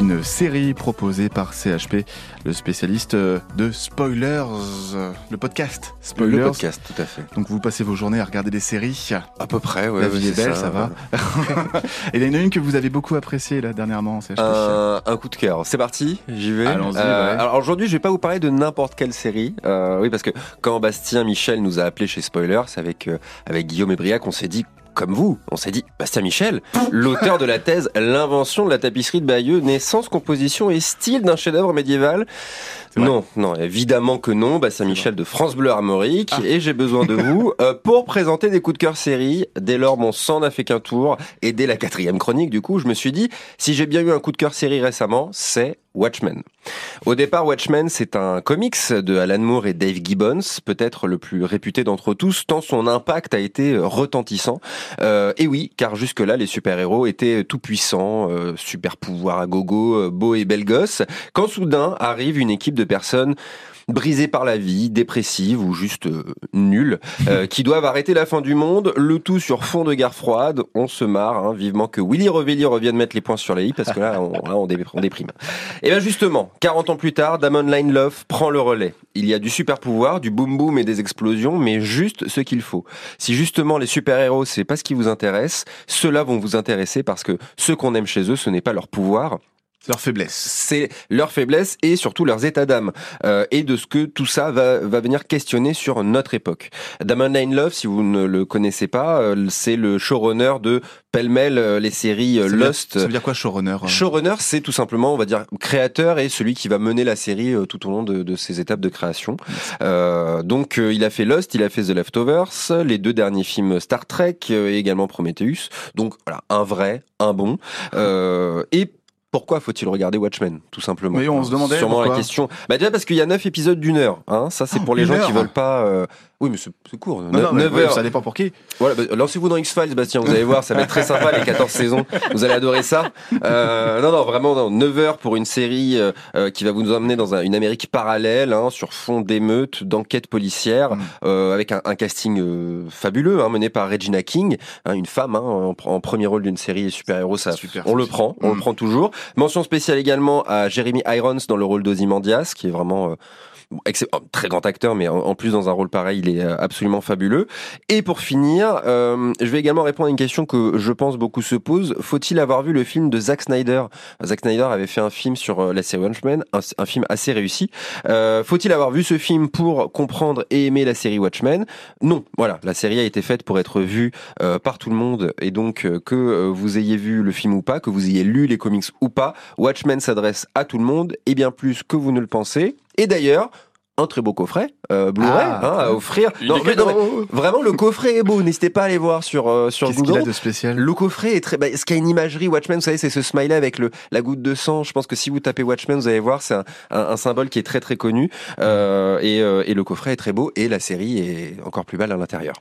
Une série proposée par CHP, le spécialiste de Spoilers, le podcast Spoilers. Le podcast, tout à fait. Donc vous passez vos journées à regarder des séries. À peu près, ouais. La vie ouais, est belle, ça, va. Et il y en a une que vous avez beaucoup appréciée là dernièrement, CHP. Un, un coup de cœur. C'est parti, j'y vais. Allons-y, Euh, ouais. Alors aujourd'hui, je vais pas vous parler de n'importe quelle série. Euh, oui, parce que quand Bastien Michel nous a appelés chez Spoilers avec euh, avec Guillaume et Briac, on s'est dit comme vous, on s'est dit, Bastien Michel, l'auteur de la thèse L'invention de la tapisserie de Bayeux, naissance, composition et style d'un chef-d'œuvre médiéval. Non, non, évidemment que non. Bastien Michel de France Bleu Armorique. Ah. Et j'ai besoin de vous euh, pour présenter des coups de cœur série. Dès lors, mon sang n'a fait qu'un tour. Et dès la quatrième chronique, du coup, je me suis dit, si j'ai bien eu un coup de cœur série récemment, c'est Watchmen. Au départ, Watchmen, c'est un comics de Alan Moore et Dave Gibbons, peut-être le plus réputé d'entre tous, tant son impact a été retentissant. Euh, et oui, car jusque-là, les super-héros étaient tout puissants, euh, super pouvoirs à gogo, euh, beaux et belles gosses, quand soudain arrive une équipe de personnes brisées par la vie, dépressives ou juste euh, nulles, euh, qui doivent arrêter la fin du monde, le tout sur fond de guerre froide. On se marre, hein, vivement que Willy Revelli revienne mettre les points sur les i, parce que là, on, là, on déprime. Et bien justement, 40 ans plus tard, Damon Lindelof prend le relais. Il y a du super pouvoir, du boom boom et des explosions, mais juste ce qu'il faut. Si justement les super-héros, c'est pas ce qui vous intéresse, ceux-là vont vous intéresser parce que ce qu'on aime chez eux, ce n'est pas leur pouvoir, leur faiblesse. c'est leur faiblesse et surtout leurs états d'âme euh, et de ce que tout ça va, va venir questionner sur notre époque. Damon Lindelof, si vous ne le connaissez pas, euh, c'est le showrunner de pêle-mêle euh, les séries euh, Ça veut dire- Lost. Ça veut dire quoi, showrunner euh Showrunner, c'est tout simplement, on va dire, créateur et celui qui va mener la série tout au long de, de ses étapes de création. Euh, donc, il a fait Lost, il a fait The Leftovers, les deux derniers films Star Trek et également Prometheus. Donc, voilà, un vrai, un bon. Euh, et pourquoi faut-il regarder Watchmen, tout simplement Oui, on se demandait Sûrement pourquoi. la question. Bah déjà parce qu'il y a neuf épisodes d'une heure. Hein. Ça, c'est Oh, pour les gens heure qui veulent pas. euh, Oui, mais c'est court. Non, non, mais 9 ouais, heures. ça dépend pour qui. Voilà, bah, lancez-vous dans X-Files, Bastien, vous allez voir, ça va être très sympa, les 14 saisons, vous allez adorer ça. Euh, non, non, vraiment, non, 9 heures pour une série euh, qui va vous emmener dans un- une Amérique parallèle, hein, sur fond d'émeutes, d'enquêtes policières, Mm. avec un, un casting fabuleux, hein, mené par Regina King, hein, une femme, en, en premier rôle d'une série ça, Super, on le prend, on Mm. le prend toujours. Mention spéciale également à Jeremy Irons dans le rôle d'Ozymandias, qui est vraiment... oh, très grand acteur, mais en, plus dans un rôle pareil, il est euh, absolument fabuleux. Et pour finir, euh, je vais également répondre à une question que je pense beaucoup se posent. Faut-il avoir vu le film de Zack Snyder? Zack Snyder avait fait un film sur euh, la série Watchmen, un, un film assez réussi. Euh, Faut-il avoir vu ce film pour comprendre et aimer la série Watchmen? Non, voilà, la série a été faite pour être vue euh, par tout le monde, et donc euh, que vous ayez vu le film ou pas, que vous ayez lu les comics ou pas, Watchmen s'adresse à tout le monde, et bien plus que vous ne le pensez. Et d'ailleurs, un très beau coffret euh, Blu-ray Ah. hein, à offrir. Non, est mais, non, mais vraiment, le coffret est beau. N'hésitez pas à aller voir sur euh, sur Qu'est-ce qu'il a Google. de spécial Le coffret est très. Bah, ce qui a une imagerie Watchmen, vous savez, c'est ce smiley avec le la goutte de sang. Je pense que si vous tapez Watchmen, vous allez voir, c'est un, un, un symbole qui est très très connu. Euh, et, euh, et le coffret est très beau et la série est encore plus belle à l'intérieur.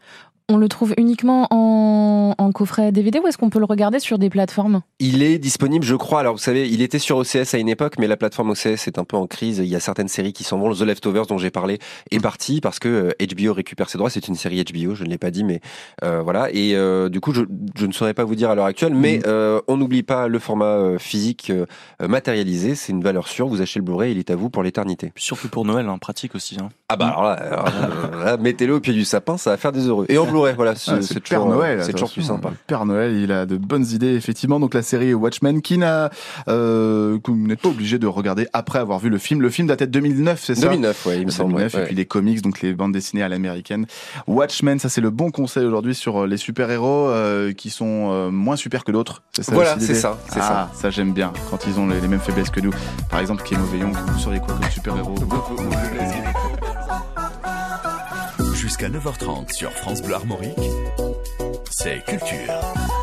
On le trouve uniquement en, en coffret DVD ou est-ce qu'on peut le regarder sur des plateformes? Il est disponible, je crois. Alors, vous savez, il était sur OCS à une époque, mais la plateforme OCS est un peu en crise. Il y a certaines séries qui s'en vont. The Leftovers, dont j'ai parlé, est parti parce que euh, HBO récupère ses droits. C'est une série HBO, je ne l'ai pas dit, mais euh, voilà. Et euh, du coup, je, je ne saurais pas vous dire à l'heure actuelle, mais euh, on n'oublie pas le format euh, physique euh, matérialisé. C'est une valeur sûre. Vous achetez le Blu-ray, il est à vous pour l'éternité. Surtout pour Noël, hein, pratique aussi. Hein. Ah bah alors là, alors là, là, mettez-le au pied du sapin, ça va faire des heureux. Et en Blu-ray, voilà, c'est Ah, toujours, Noël. c'est toujours plus sympa. Le Père Noël, il a de bonnes idées, effectivement. Donc la série Watchmen, qui n'a, euh, que vous n'êtes pas obligé de regarder après avoir vu le film. Le film datait de 2009, c'est ça? 2009, ouais, il me semble. 2009, ouais, et puis les comics, donc les bandes dessinées à l'américaine. Watchmen, ça c'est le bon conseil aujourd'hui sur euh, les super-héros euh, qui sont euh, moins super que d'autres. C'est ça Voilà, c'est ça, c'est ah, ça. j'aime bien quand ils ont les, les mêmes faiblesses que nous. Par exemple, Kemo Veillon, vous seriez quoi comme super-héros Jusqu'à 9h30 sur France Bleu Armorique, c'est Culture.